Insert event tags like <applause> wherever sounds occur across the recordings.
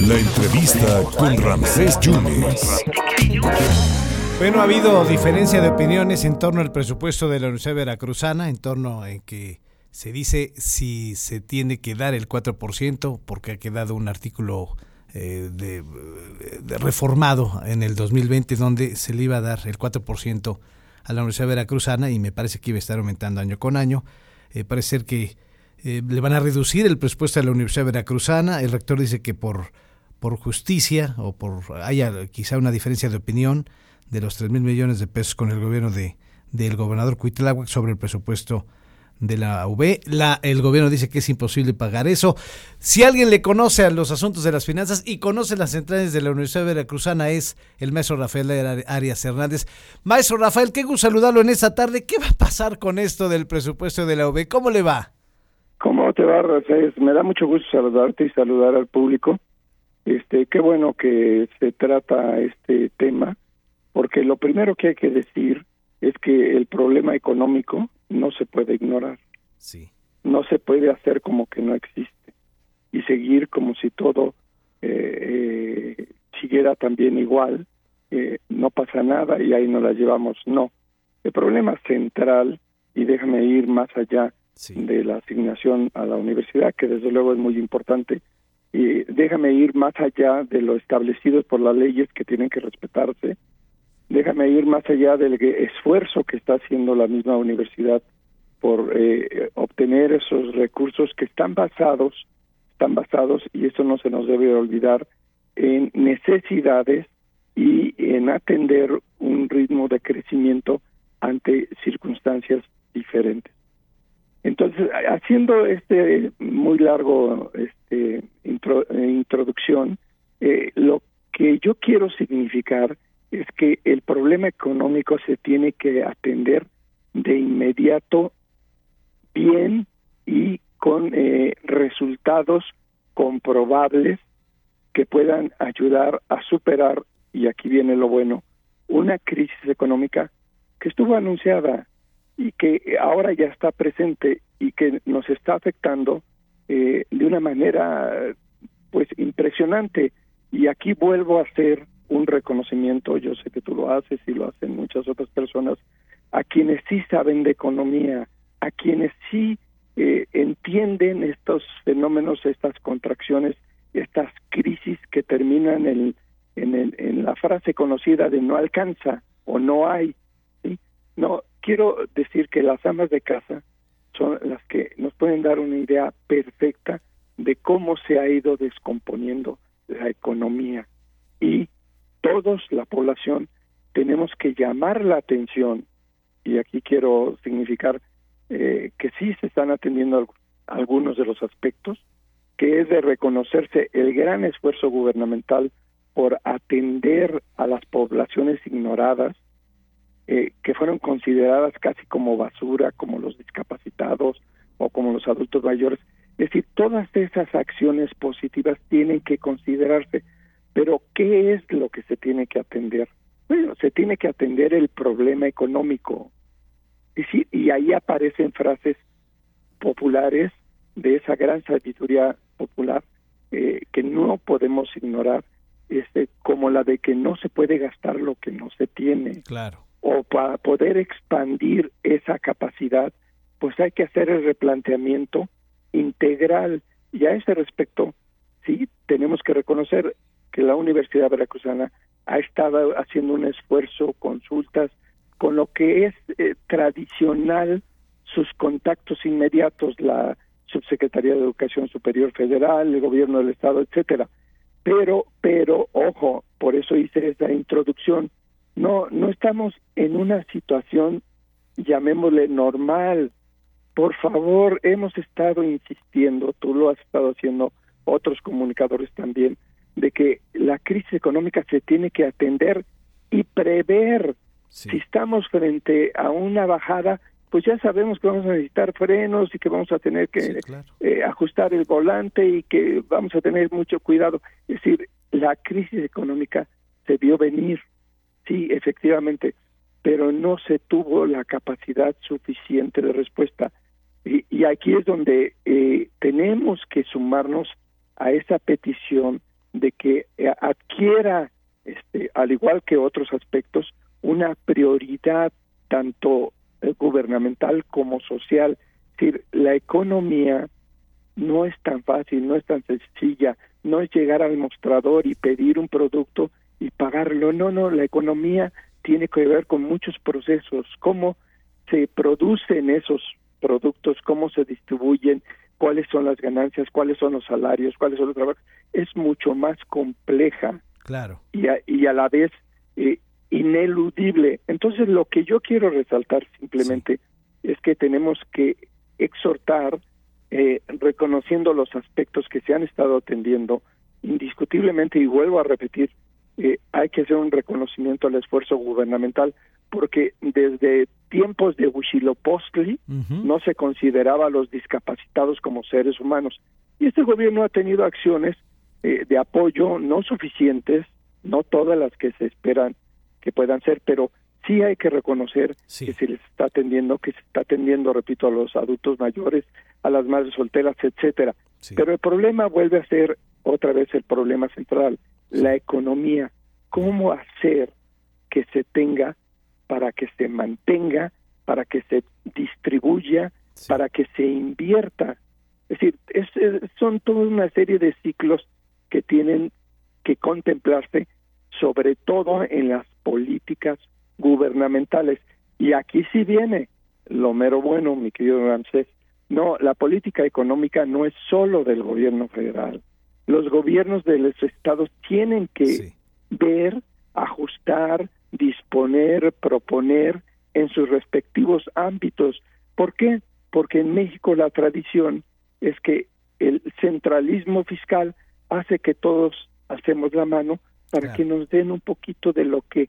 La entrevista con Ramsés Yunes. Bueno, ha habido diferencia de opiniones en torno al presupuesto de la Universidad Veracruzana, en torno en que se dice si se tiene que dar el 4%, porque ha quedado un artículo eh, de, reformado en el 2020 donde se le iba a dar el 4% a la Universidad Veracruzana y me parece que iba a estar aumentando año con año. Eh, parece ser que eh, le van a reducir el presupuesto a la Universidad Veracruzana. El rector dice que por, por justicia o por haya quizá una diferencia de opinión de los 3 mil millones de pesos con el gobierno de, del gobernador Cuitláhuac sobre el presupuesto de la UB. La, el gobierno dice que es imposible pagar eso. Si alguien le conoce a los asuntos de las finanzas y conoce las entradas de la Universidad Veracruzana es el maestro Rafael Arias Hernández. Maestro Rafael, qué gusto saludarlo en esta tarde. ¿Qué va a pasar con esto del presupuesto de la UB? ¿Cómo le va? Me da mucho gusto saludarte y saludar al público. Este, qué bueno que se trata este tema, porque lo primero que hay que decir es que el problema económico no se puede ignorar. Sí. No se puede hacer como que no existe y seguir como si todo eh, eh, siguiera también igual, eh, no pasa nada y ahí nos la llevamos. No. El problema central, y déjame ir más allá de la asignación a la universidad, que desde luego es muy importante, y déjame ir más allá de lo establecido por las leyes que tienen que respetarse, déjame ir más allá del esfuerzo que está haciendo la misma universidad por eh, obtener esos recursos que están basados, están basados, y esto no se nos debe olvidar, en necesidades y en atender un ritmo de crecimiento ante circunstancias diferentes. Entonces, haciendo este muy largo este, introducción, eh, lo que yo quiero significar es que el problema económico se tiene que atender de inmediato bien y con eh, resultados comprobables que puedan ayudar a superar, y aquí viene lo bueno, una crisis económica que estuvo anunciada y que ahora ya está presente y que nos está afectando eh, de una manera pues impresionante. Y aquí vuelvo a hacer un reconocimiento, yo sé que tú lo haces y lo hacen muchas otras personas, a quienes sí saben de economía, a quienes sí eh, entienden estos fenómenos, estas contracciones, estas crisis que terminan en, en, en la frase conocida de no alcanza o no hay. No, quiero decir que las amas de casa son las que nos pueden dar una idea perfecta de cómo se ha ido descomponiendo la economía. Y todos, la población, tenemos que llamar la atención, y aquí quiero significar eh, que sí se están atendiendo algunos de los aspectos, que es de reconocerse el gran esfuerzo gubernamental por atender a las poblaciones ignoradas, eh, que fueron consideradas casi como basura, como los discapacitados o como los adultos mayores. Es decir, todas esas acciones positivas tienen que considerarse pero ¿qué es lo que se tiene que atender? Bueno, se tiene que atender el problema económico. Y, sí, y ahí aparecen frases populares de esa gran sabiduría popular eh, que no podemos ignorar, este, como la de que no se puede gastar lo que no se tiene. Claro. O para poder expandir esa capacidad, pues hay que hacer el replanteamiento integral. Y a ese respecto, sí, tenemos que reconocer que la Universidad Veracruzana ha estado haciendo un esfuerzo, consultas, con lo que es eh, tradicional sus contactos inmediatos, la Subsecretaría de Educación Superior Federal, el Gobierno del Estado, etcétera. Pero, pero, ojo, por eso hice esta introducción. No, no estamos en una situación, llamémosle normal. Por favor, hemos estado insistiendo, tú lo has estado haciendo, otros comunicadores también, de que la crisis económica se tiene que atender y prever. Si estamos frente a una bajada, pues ya sabemos que vamos a necesitar frenos y que vamos a tener que eh, ajustar el volante y que vamos a tener mucho cuidado. Es decir, la crisis económica se vio venir, sí, efectivamente, pero no se tuvo la capacidad suficiente de respuesta. Y, aquí es donde eh, tenemos que sumarnos a esa petición de que eh, adquiera, este, al igual que otros aspectos, una prioridad tanto eh, gubernamental como social. Es decir, la economía no es tan fácil, no es tan sencilla, no es llegar al mostrador y pedir un producto y pagarlo. No, no, la economía tiene que ver con muchos procesos, cómo se producen esos productos, cómo se distribuyen, cuáles son las ganancias, cuáles son los salarios, cuáles son los trabajos, es mucho más compleja. Claro. Y a, y a la vez eh, ineludible. Entonces, lo que yo quiero resaltar simplemente es que tenemos que exhortar, eh, reconociendo los aspectos que se han estado atendiendo, indiscutiblemente, y vuelvo a repetir, eh, hay que hacer un reconocimiento al esfuerzo gubernamental, porque desde tiempos de Huitzilopochtli no se consideraba a los discapacitados como seres humanos. Y este gobierno ha tenido acciones eh, de apoyo no suficientes, no todas las que se esperan que puedan ser, pero sí hay que reconocer que se les está atendiendo, que se está atendiendo, repito, a los adultos mayores, a las madres solteras, etcétera. Pero el problema vuelve a ser otra vez el problema central, la economía. ¿Cómo hacer que se tenga para que se mantenga, para que se distribuya, para que se invierta. Es decir, es, son toda una serie de ciclos que tienen que contemplarse, sobre todo en las políticas gubernamentales. Y aquí sí viene lo mero bueno, mi querido Ramsés. No, la política económica no es solo del gobierno federal. Los gobiernos de los estados tienen que ver, ajustar, disponer, proponer en sus respectivos ámbitos. ¿Por qué? Porque en México la tradición es que el centralismo fiscal hace que todos hacemos la mano para que nos den un poquito de lo que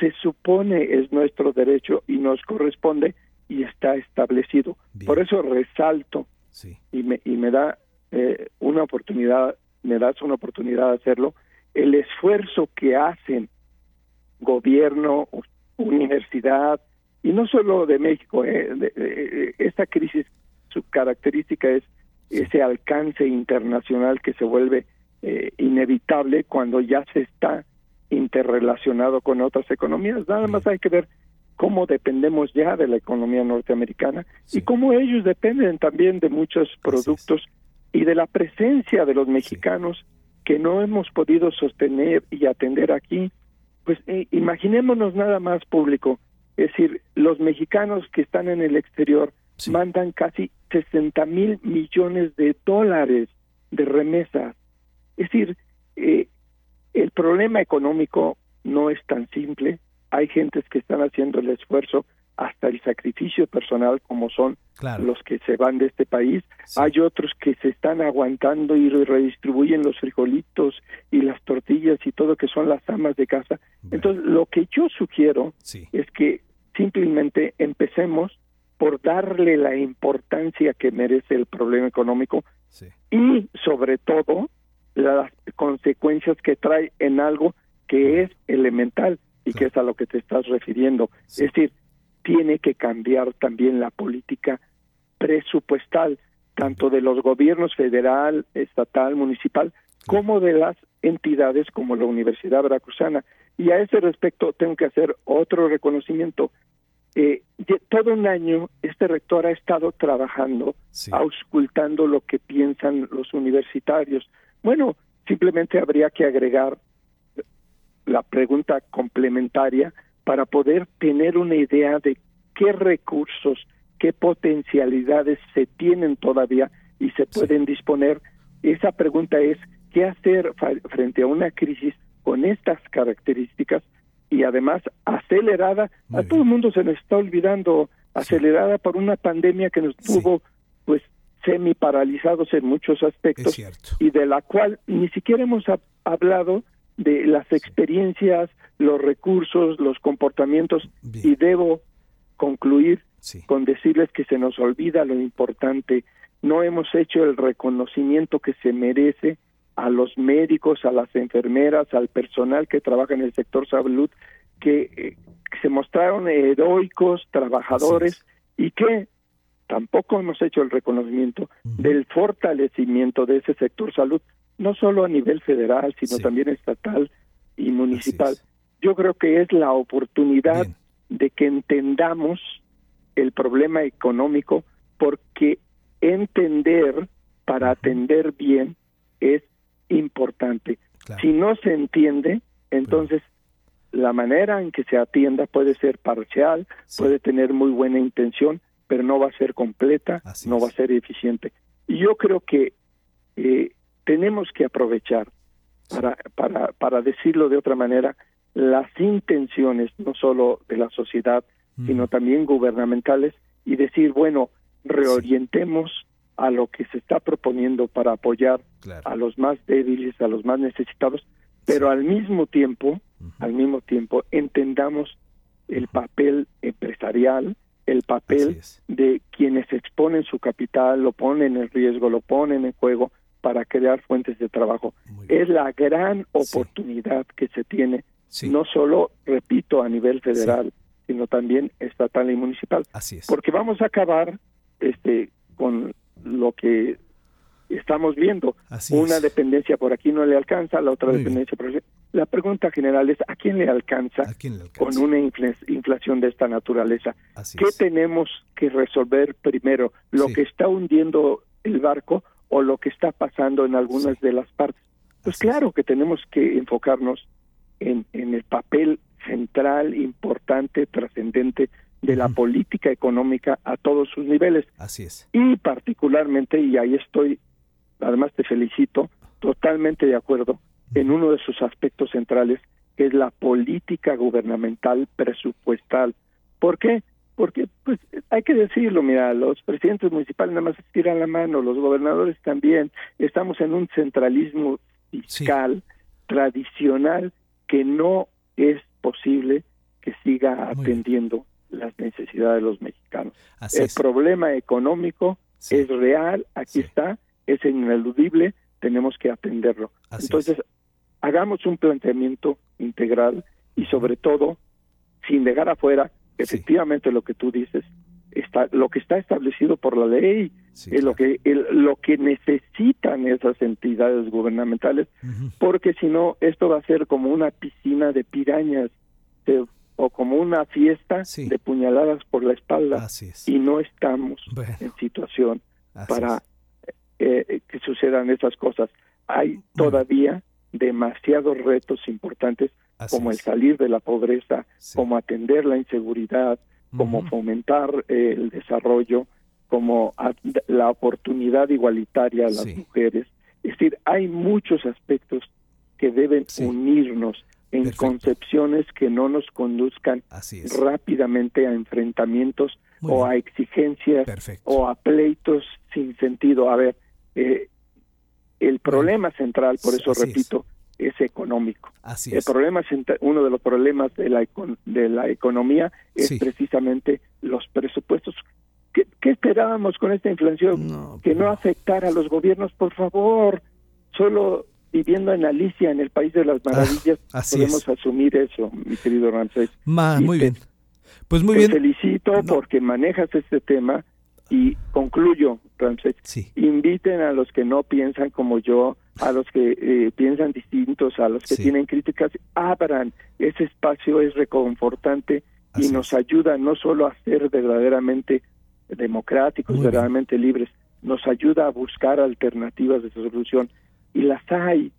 se supone es nuestro derecho y nos corresponde y está establecido. Por eso resalto y, me, y me da eh, una oportunidad, me das una oportunidad de hacerlo, el esfuerzo que hacen gobierno, universidad, y no solo de México, eh, esta crisis, su característica es ese alcance internacional que se vuelve eh, inevitable cuando ya se está interrelacionado con otras economías. Nada más hay que ver cómo dependemos ya de la economía norteamericana y cómo ellos dependen también de muchos productos y de la presencia de los mexicanos que no hemos podido sostener y atender aquí pues eh, imaginémonos nada más público, es decir, los mexicanos que están en el exterior mandan casi 60 mil millones de dólares de remesas. Es decir, eh, el problema económico no es tan simple. Hay gentes que están haciendo el esfuerzo hasta el sacrificio personal como son los que se van de este país. Hay otros que se están aguantando y redistribuyen los frijolitos y las tortillas y todo que son las amas de casa. Entonces, lo que yo sugiero es que simplemente empecemos por darle la importancia que merece el problema económico y sobre todo las consecuencias que trae en algo que es elemental y que es a lo que te estás refiriendo. Es decir, tiene que cambiar también la política presupuestal, tanto de los gobiernos federal, estatal, municipal, como de las entidades como la Universidad Veracruzana. Y a ese respecto tengo que hacer otro reconocimiento. Eh, todo un año este rector ha estado trabajando, auscultando lo que piensan los universitarios. Bueno, simplemente habría que agregar la pregunta complementaria para poder tener una idea de qué recursos, qué potencialidades se tienen todavía y se pueden disponer. Esa pregunta es, ¿qué hacer frente a una crisis con estas características y además acelerada? a todo el mundo se nos está olvidando, acelerada por una pandemia que nos tuvo pues semi paralizados en muchos aspectos y de la cual ni siquiera hemos hablado de las experiencias, los recursos, los comportamientos y debo concluir con decirles que se nos olvida lo importante, no hemos hecho el reconocimiento que se merece a los médicos, a las enfermeras, al personal que trabaja en el sector salud, que, eh, se mostraron heroicos, trabajadores y que tampoco hemos hecho el reconocimiento del fortalecimiento de ese sector salud, no solo a nivel federal, sino también estatal y municipal. Yo creo que es la oportunidad de que entendamos el problema económico porque entender para atender bien es importante. Si no se entiende, entonces la manera en que se atienda puede ser parcial, puede tener muy buena intención, pero no va a ser completa, no va a ser eficiente. Y yo creo que eh, tenemos que aprovechar, para, para, para decirlo de otra manera, las intenciones no solo de la sociedad, sino también gubernamentales, y decir, bueno, reorientemos a lo que se está proponiendo para apoyar a los más débiles, a los más necesitados, pero al mismo tiempo, al mismo tiempo entendamos el papel empresarial, el papel de quienes exponen su capital, lo ponen en riesgo, lo ponen en juego para crear fuentes de trabajo. Es la gran oportunidad que se tiene, no solo, repito, a nivel federal, sino también estatal y municipal. Así es. Porque vamos a acabar este con lo que estamos viendo. una dependencia por aquí no le alcanza, la otra dependencia por aquí. La pregunta general es, ¿a quién le alcanza, con una inflación de esta naturaleza? ¿Qué tenemos que resolver primero? ¿Lo que está hundiendo el barco o lo que está pasando en algunas de las partes? Pues claro que tenemos que enfocarnos en, en el papel central, importante, trascendente de la política económica a todos sus niveles. Así es. Y particularmente, y ahí estoy, además te felicito, totalmente de acuerdo en uno de sus aspectos centrales, que es la política gubernamental presupuestal. ¿Por qué? Porque, pues, hay que decirlo, mira, los presidentes municipales nada más tiran la mano, los gobernadores también. Estamos en un centralismo fiscal tradicional que no es posible que siga atendiendo las necesidades de los mexicanos. el problema económico es real, aquí está, es ineludible, tenemos que atenderlo. Entonces, hagamos un planteamiento integral y sobre todo, sin dejar afuera, efectivamente lo que tú dices, está, lo que está establecido por la ley, es lo que lo que necesitan esas entidades gubernamentales, porque si no, esto va a ser como una piscina de pirañas o como una fiesta de puñaladas por la espalda. Y no estamos en situación para eh, que sucedan esas cosas. Hay todavía demasiados retos importantes como el salir de la pobreza, como atender la inseguridad, como fomentar el desarrollo, como la oportunidad igualitaria a las mujeres. Es decir, hay muchos aspectos que deben unirnos en concepciones que no nos conduzcan rápidamente a enfrentamientos o a exigencias o a pleitos sin sentido. A ver, eh, el problema central, por eso repito, es. Económico. el problema uno de los problemas de la de la economía es precisamente los presupuestos. ¿Qué, esperábamos con esta inflación? que no afectara a los gobiernos, por favor. Solo viviendo en Alicia, en el País de las ah, Maravillas, <laughs> podemos asumir eso, mi querido Ramsés. muy bien. Pues muy te bien. felicito porque manejas este tema y concluyo, Ramsés. Inviten a los que no piensan como yo, a los que eh, piensan distintos, a los que tienen críticas, abran. Ese espacio es reconfortante y nos ayuda no solo a ser verdaderamente democráticos, verdaderamente libres, nos ayuda a buscar alternativas de solución y las hay.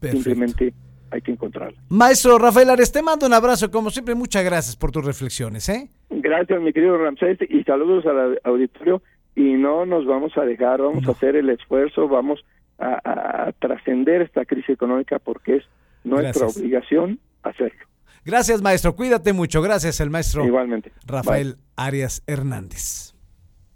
Simplemente hay que encontrarlas. Maestro Rafael Ares, te mando un abrazo, como siempre, muchas gracias por tus reflexiones. ¿eh? Gracias, mi querido Ramsés, y saludos al auditorio. Y no nos vamos a dejar, vamos a hacer el esfuerzo, vamos a, trascender esta crisis económica porque es nuestra obligación hacerlo. Gracias, maestro. Cuídate mucho. Gracias, el maestro Igualmente. Rafael Arias Hernández.